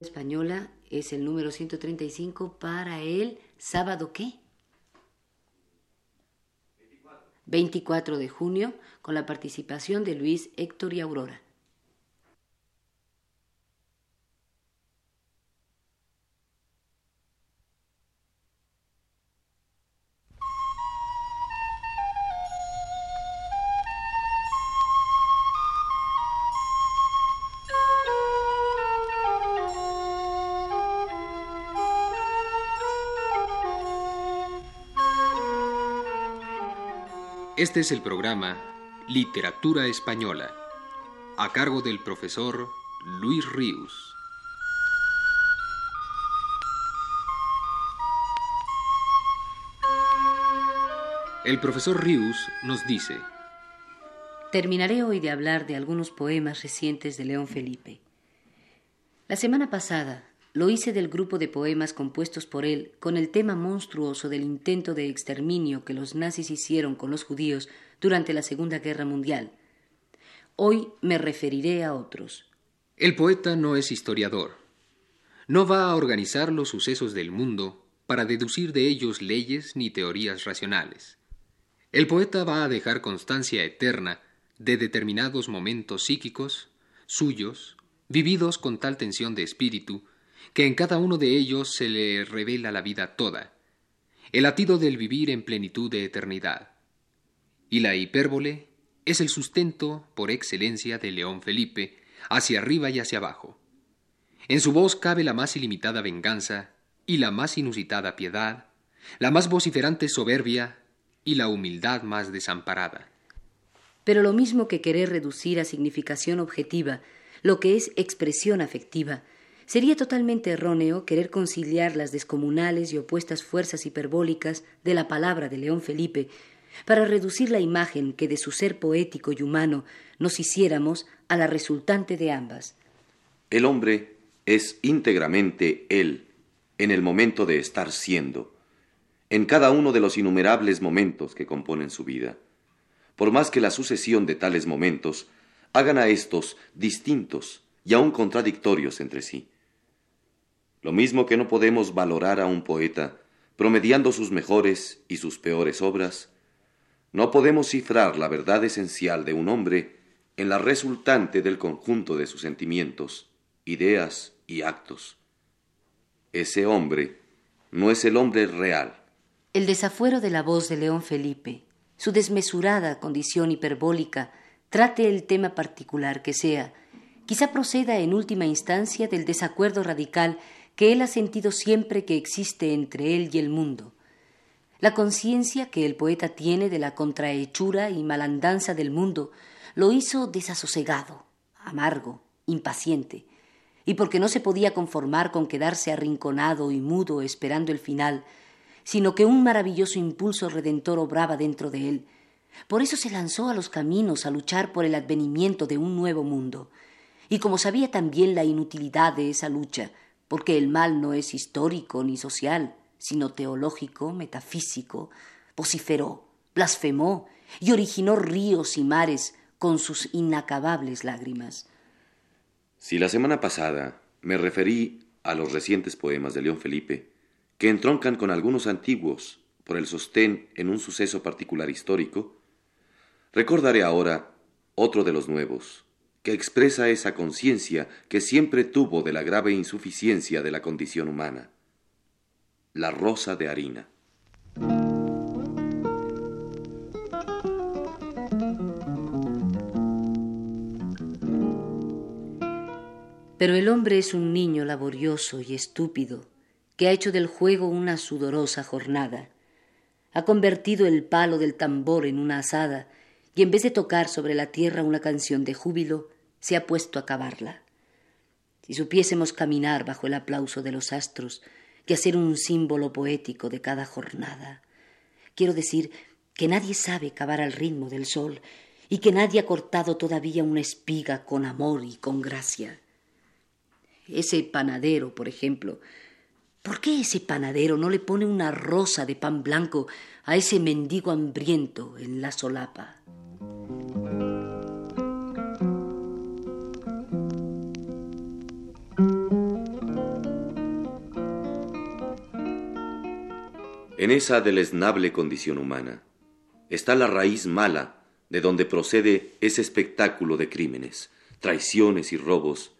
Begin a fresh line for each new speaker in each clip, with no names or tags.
española es el número 135 para el sábado qué? 24 de junio, con la participación de Luis Héctor y Aurora.
Este es el programa Literatura Española, a cargo del profesor Luis Ríos. El profesor Ríos nos dice,
Terminaré hoy de hablar de algunos poemas recientes de León Felipe. La semana pasada lo hice del grupo de poemas compuestos por él con el tema monstruoso del intento de exterminio que los nazis hicieron con los judíos durante la Segunda Guerra Mundial. Hoy me referiré a otros.
El poeta no es historiador. No va a organizar los sucesos del mundo para deducir de ellos leyes ni teorías racionales. El poeta va a dejar constancia eterna de determinados momentos psíquicos, suyos, vividos con tal tensión de espíritu, que en cada uno de ellos se le revela la vida toda, el latido del vivir en plenitud de eternidad. Y la hipérbole es el sustento por excelencia de León Felipe, hacia arriba y hacia abajo. En su voz cabe la más ilimitada venganza y la más inusitada piedad, la más vociferante soberbia y la humildad más desamparada.
Pero lo mismo que querer reducir a significación objetiva lo que es expresión afectiva, Sería totalmente erróneo querer conciliar las descomunales y opuestas fuerzas hiperbólicas de la palabra de León Felipe para reducir la imagen que de su ser poético y humano nos hiciéramos a la resultante de ambas.
El hombre es íntegramente él en el momento de estar siendo, en cada uno de los innumerables momentos que componen su vida, por más que la sucesión de tales momentos hagan a estos distintos y aun contradictorios entre sí. Lo mismo que no podemos valorar a un poeta promediando sus mejores y sus peores obras, no podemos cifrar la verdad esencial de un hombre en la resultante del conjunto de sus sentimientos, ideas y actos. Ese hombre no es el hombre real.
El desafuero de la voz de León Felipe, su desmesurada condición hiperbólica, trate el tema particular que sea, quizá proceda en última instancia del desacuerdo radical que él ha sentido siempre que existe entre él y el mundo. La conciencia que el poeta tiene de la contrahechura y malandanza del mundo lo hizo desasosegado, amargo, impaciente, y porque no se podía conformar con quedarse arrinconado y mudo esperando el final, sino que un maravilloso impulso redentor obraba dentro de él. Por eso se lanzó a los caminos a luchar por el advenimiento de un nuevo mundo. Y como sabía también la inutilidad de esa lucha, porque el mal no es histórico ni social, sino teológico, metafísico, vociferó, blasfemó y originó ríos y mares con sus inacabables lágrimas.
Si la semana pasada me referí a los recientes poemas de León Felipe, que entroncan con algunos antiguos por el sostén en un suceso particular histórico, recordaré ahora otro de los nuevos, que expresa esa conciencia que siempre tuvo de la grave insuficiencia de la condición humana. La rosa de harina.
Pero el hombre es un niño laborioso y estúpido, que ha hecho del juego una sudorosa jornada. Ha convertido el palo del tambor en una asada, y en vez de tocar sobre la tierra una canción de júbilo, se ha puesto a cavarla. Si supiésemos caminar bajo el aplauso de los astros y hacer un símbolo poético de cada jornada. Quiero decir que nadie sabe cavar al ritmo del sol y que nadie ha cortado todavía una espiga con amor y con gracia. Ese panadero, por ejemplo, ¿por qué ese panadero no le pone una rosa de pan blanco a ese mendigo hambriento en la solapa?
En esa deleznable condición humana está la raíz mala de donde procede ese espectáculo de crímenes, traiciones y robos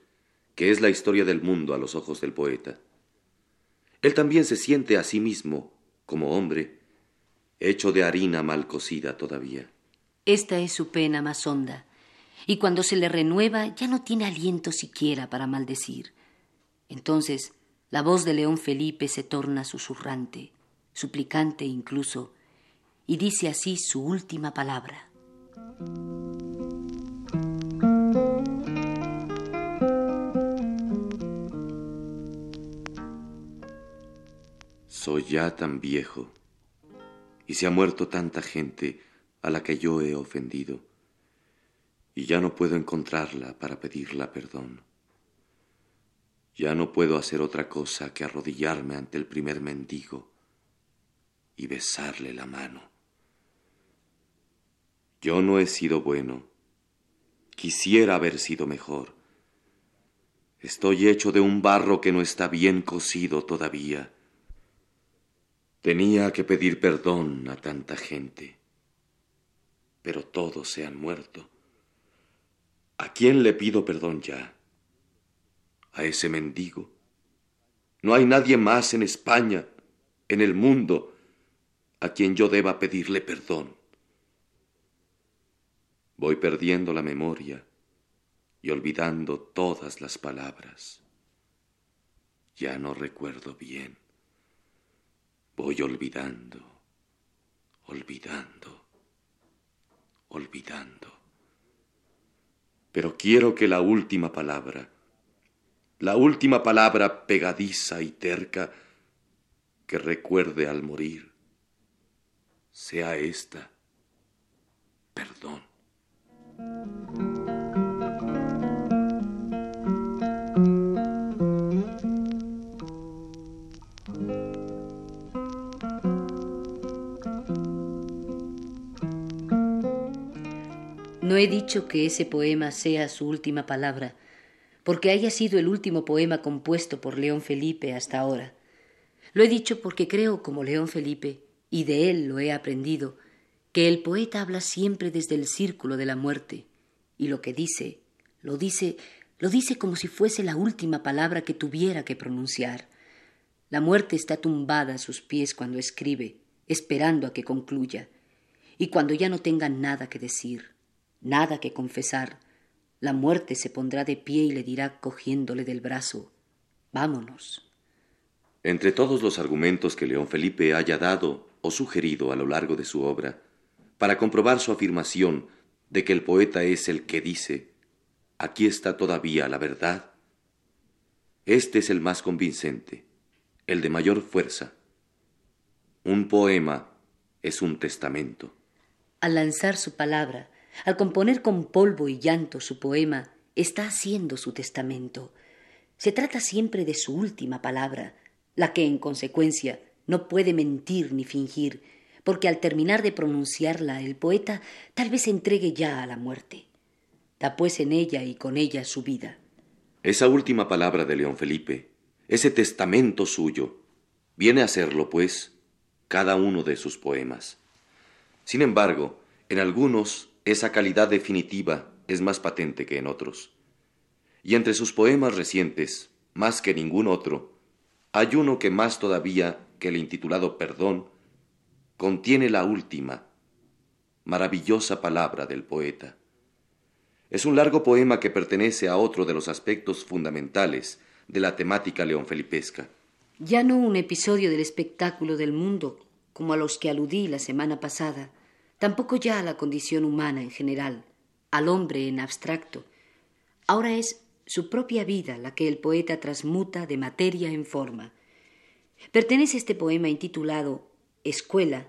que es la historia del mundo a los ojos del poeta. Él también se siente a sí mismo, como hombre, hecho de harina mal cocida todavía.
Esta es su pena más honda, y cuando se le renueva ya no tiene aliento siquiera para maldecir. Entonces la voz de León Felipe se torna susurrante suplicante incluso, y dice así su última palabra.
Soy ya tan viejo, y se ha muerto tanta gente a la que yo he ofendido, y ya no puedo encontrarla para pedirla perdón. Ya no puedo hacer otra cosa que arrodillarme ante el primer mendigo y besarle la mano. Yo no he sido bueno. Quisiera haber sido mejor. Estoy hecho de un barro que no está bien cocido todavía. Tenía que pedir perdón a tanta gente, pero todos se han muerto. ¿A quién le pido perdón ya? ¿A ese mendigo? No hay nadie más en España, en el mundo, a quien yo deba pedirle perdón. Voy perdiendo la memoria y olvidando todas las palabras. Ya no recuerdo bien. Voy olvidando, olvidando, olvidando. Pero quiero que la última palabra, la última palabra pegadiza y terca que recuerde al morir, sea esta perdón.
No he dicho que ese poema sea su última palabra, porque haya sido el último poema compuesto por León Felipe hasta ahora. Lo he dicho porque creo, como León Felipe, y de él lo he aprendido, que el poeta habla siempre desde el círculo de la muerte, y lo que dice, lo dice, lo dice como si fuese la última palabra que tuviera que pronunciar. La muerte está tumbada a sus pies cuando escribe, esperando a que concluya, y cuando ya no tenga nada que decir, nada que confesar, la muerte se pondrá de pie y le dirá cogiéndole del brazo, vámonos.
Entre todos los argumentos que León Felipe haya dado o sugerido a lo largo de su obra, para comprobar su afirmación de que el poeta es el que dice, aquí está todavía la verdad, este es el más convincente, el de mayor fuerza. Un poema es un testamento.
Al lanzar su palabra, al componer con polvo y llanto su poema, está haciendo su testamento. Se trata siempre de su última palabra, la que, en consecuencia, no puede mentir ni fingir, porque al terminar de pronunciarla el poeta tal vez se entregue ya a la muerte. Da pues en ella y con ella su vida.
Esa última palabra de León Felipe, ese testamento suyo, viene a serlo, pues, cada uno de sus poemas. Sin embargo, en algunos esa calidad definitiva es más patente que en otros. Y entre sus poemas recientes, más que ningún otro, hay uno que más todavía que el intitulado Perdón contiene la última, maravillosa palabra del poeta. Es un largo poema que pertenece a otro de los aspectos fundamentales de la temática leonfelipesca.
Ya no un episodio del espectáculo del mundo, como a los que aludí la semana pasada, tampoco ya a la condición humana en general, al hombre en abstracto. Ahora es su propia vida la que el poeta transmuta de materia en forma. Pertenece este poema intitulado Escuela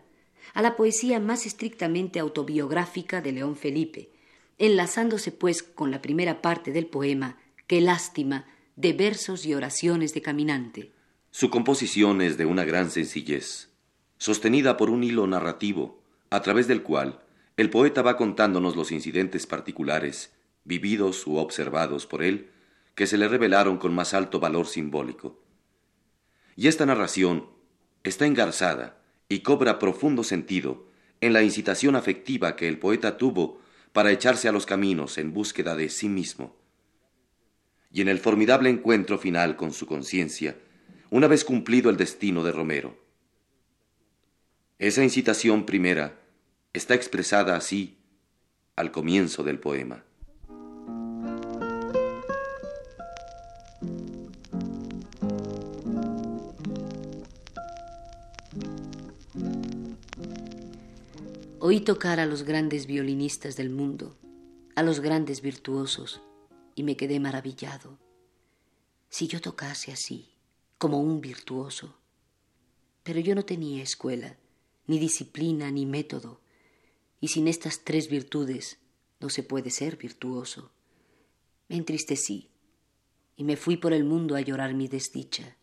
a la poesía más estrictamente autobiográfica de León Felipe, enlazándose pues con la primera parte del poema, Qué lástima, de versos y oraciones de caminante.
Su composición es de una gran sencillez, sostenida por un hilo narrativo, a través del cual el poeta va contándonos los incidentes particulares, vividos u observados por él, que se le revelaron con más alto valor simbólico. Y esta narración está engarzada y cobra profundo sentido en la incitación afectiva que el poeta tuvo para echarse a los caminos en búsqueda de sí mismo. Y en el formidable encuentro final con su conciencia, una vez cumplido el destino de Romero. Esa incitación primera está expresada así al comienzo del poema.
Oí tocar a los grandes violinistas del mundo, a los grandes virtuosos, y me quedé maravillado. Si yo tocase así, como un virtuoso. Pero yo no tenía escuela, ni disciplina, ni método, y sin estas tres virtudes no se puede ser virtuoso. Me entristecí y me fui por el mundo a llorar mi desdicha.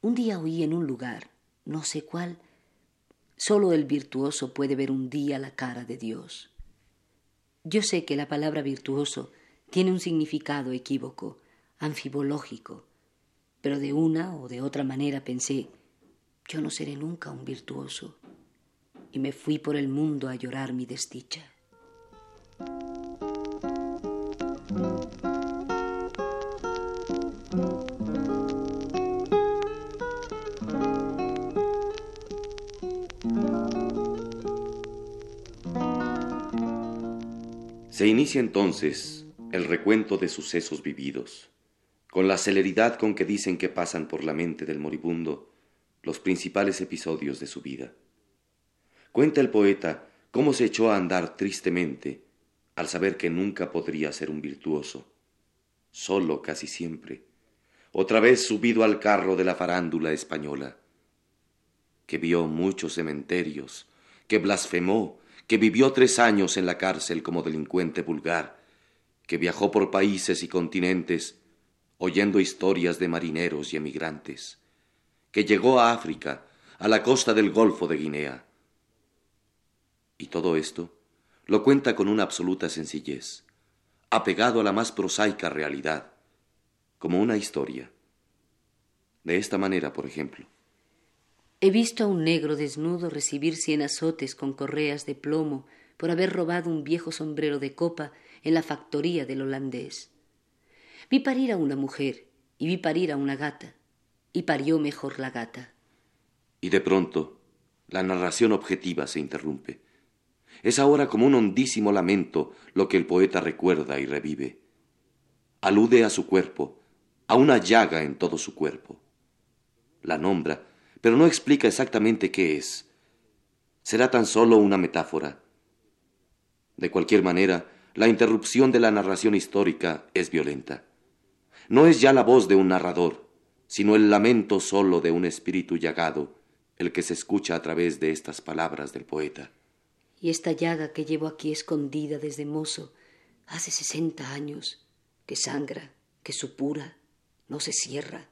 Un día oí en un lugar, no sé cuál, Solo el virtuoso puede ver un día la cara de Dios. Yo sé que la palabra virtuoso tiene un significado equívoco, anfibológico, pero de una o de otra manera pensé, yo no seré nunca un virtuoso, y me fui por el mundo a llorar mi desdicha.
Se inicia entonces el recuento de sucesos vividos, con la celeridad con que dicen que pasan por la mente del moribundo los principales episodios de su vida. Cuenta el poeta cómo se echó a andar tristemente al saber que nunca podría ser un virtuoso, solo casi siempre, otra vez subido al carro de la farándula española, que vio muchos cementerios, que blasfemó que vivió tres años en la cárcel como delincuente vulgar, que viajó por países y continentes oyendo historias de marineros y emigrantes, que llegó a África, a la costa del Golfo de Guinea. Y todo esto lo cuenta con una absoluta sencillez, apegado a la más prosaica realidad, como una historia. De esta manera, por ejemplo.
He visto a un negro desnudo recibir cien azotes con correas de plomo por haber robado un viejo sombrero de copa en la factoría del holandés. Vi parir a una mujer y vi parir a una gata, y parió mejor la gata.
Y de pronto la narración objetiva se interrumpe. Es ahora como un hondísimo lamento lo que el poeta recuerda y revive. Alude a su cuerpo, a una llaga en todo su cuerpo. La nombra pero no explica exactamente qué es. Será tan solo una metáfora. De cualquier manera, la interrupción de la narración histórica es violenta. No es ya la voz de un narrador, sino el lamento solo de un espíritu llagado, el que se escucha a través de estas palabras del poeta.
Y esta llaga que llevo aquí escondida desde mozo, hace sesenta años, que sangra, que supura, no se cierra,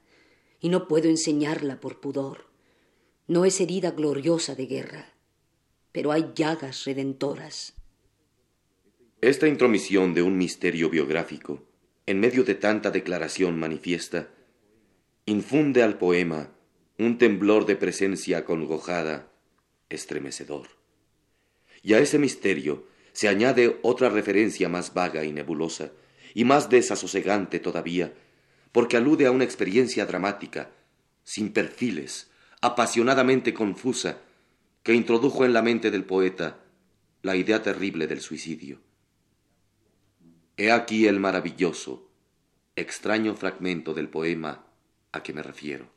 y no puedo enseñarla por pudor. No es herida gloriosa de guerra, pero hay llagas redentoras.
Esta intromisión de un misterio biográfico, en medio de tanta declaración manifiesta, infunde al poema un temblor de presencia congojada, estremecedor. Y a ese misterio se añade otra referencia más vaga y nebulosa, y más desasosegante todavía, porque alude a una experiencia dramática, sin perfiles, apasionadamente confusa que introdujo en la mente del poeta la idea terrible del suicidio. He aquí el maravilloso, extraño fragmento del poema a que me refiero.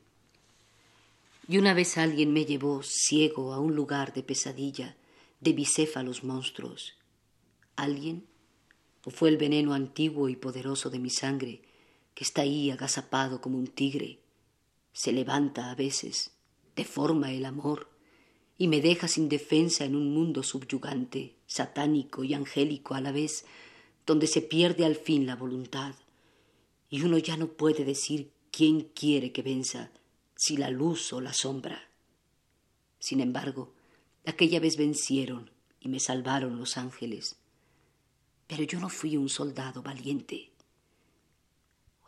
Y una vez alguien me llevó ciego a un lugar de pesadilla, de bicéfalos monstruos. ¿Alguien? ¿O fue el veneno antiguo y poderoso de mi sangre, que está ahí agazapado como un tigre? Se levanta a veces deforma el amor y me deja sin defensa en un mundo subyugante, satánico y angélico a la vez, donde se pierde al fin la voluntad, y uno ya no puede decir quién quiere que venza, si la luz o la sombra. Sin embargo, aquella vez vencieron y me salvaron los ángeles, pero yo no fui un soldado valiente.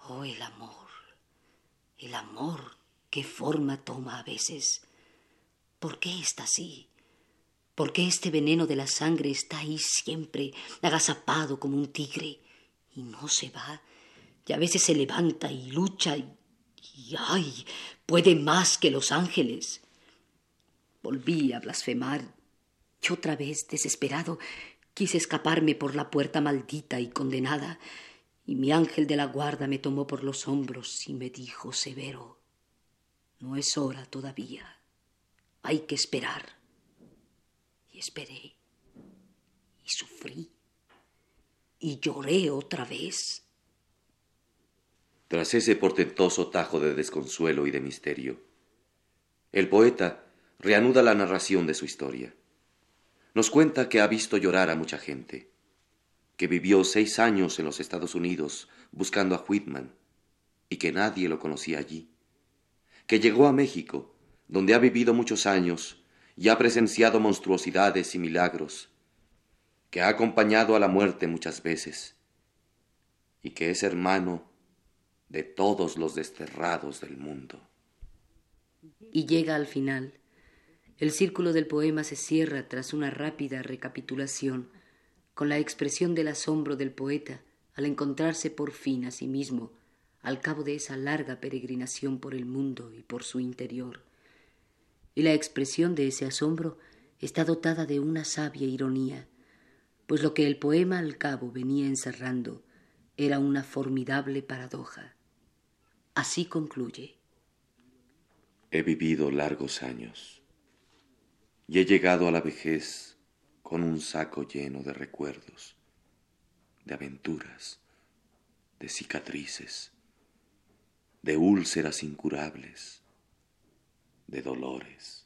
Oh, el amor, el amor qué forma toma a veces. ¿Por qué está así? ¿Por qué este veneno de la sangre está ahí siempre, agazapado como un tigre? Y no se va. Y a veces se levanta y lucha y, y ¡ay! puede más que los ángeles. Volví a blasfemar y otra vez, desesperado, quise escaparme por la puerta maldita y condenada, y mi ángel de la guarda me tomó por los hombros y me dijo severo, no es hora todavía, hay que esperar. Y esperé, y sufrí, y lloré otra vez.
Tras ese portentoso tajo de desconsuelo y de misterio, el poeta reanuda la narración de su historia. Nos cuenta que ha visto llorar a mucha gente, que vivió seis años en los Estados Unidos buscando a Whitman y que nadie lo conocía allí, que llegó a México, donde ha vivido muchos años y ha presenciado monstruosidades y milagros, que ha acompañado a la muerte muchas veces y que es hermano de todos los desterrados del mundo.
Y llega al final el círculo del poema se cierra tras una rápida recapitulación, con la expresión del asombro del poeta al encontrarse por fin a sí mismo al cabo de esa larga peregrinación por el mundo y por su interior. Y la expresión de ese asombro está dotada de una sabia ironía, pues lo que el poema al cabo venía encerrando era una formidable paradoja. Así concluye.
He vivido largos años y he llegado a la vejez con un saco lleno de recuerdos, de aventuras, de cicatrices, de úlceras incurables, de dolores,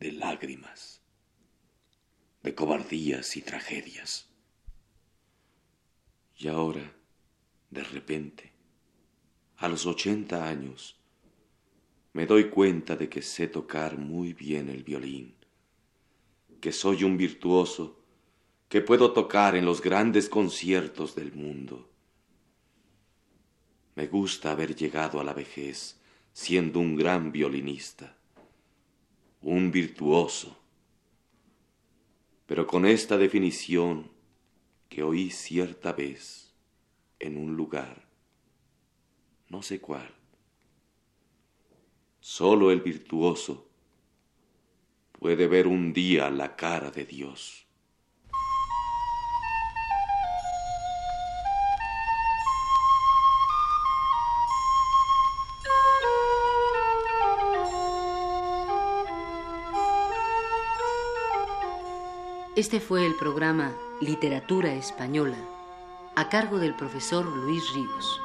de lágrimas, de cobardías y tragedias. Y ahora, de repente, a los ochenta años, me doy cuenta de que sé tocar muy bien el violín, que soy un virtuoso, que puedo tocar en los grandes conciertos del mundo. Me gusta haber llegado a la vejez siendo un gran violinista, un virtuoso. Pero con esta definición que oí cierta vez en un lugar, no sé cuál, Solo el virtuoso puede ver un día la cara de Dios.
Este fue el programa Literatura Española, a cargo del profesor Luis Ríos.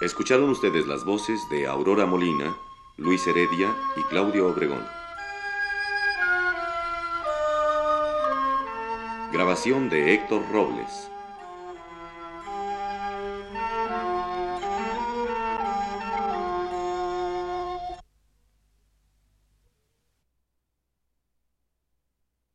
Escucharon ustedes las voces de Aurora Molina, Luis Heredia y Claudio Obregón. Grabación de Héctor Robles.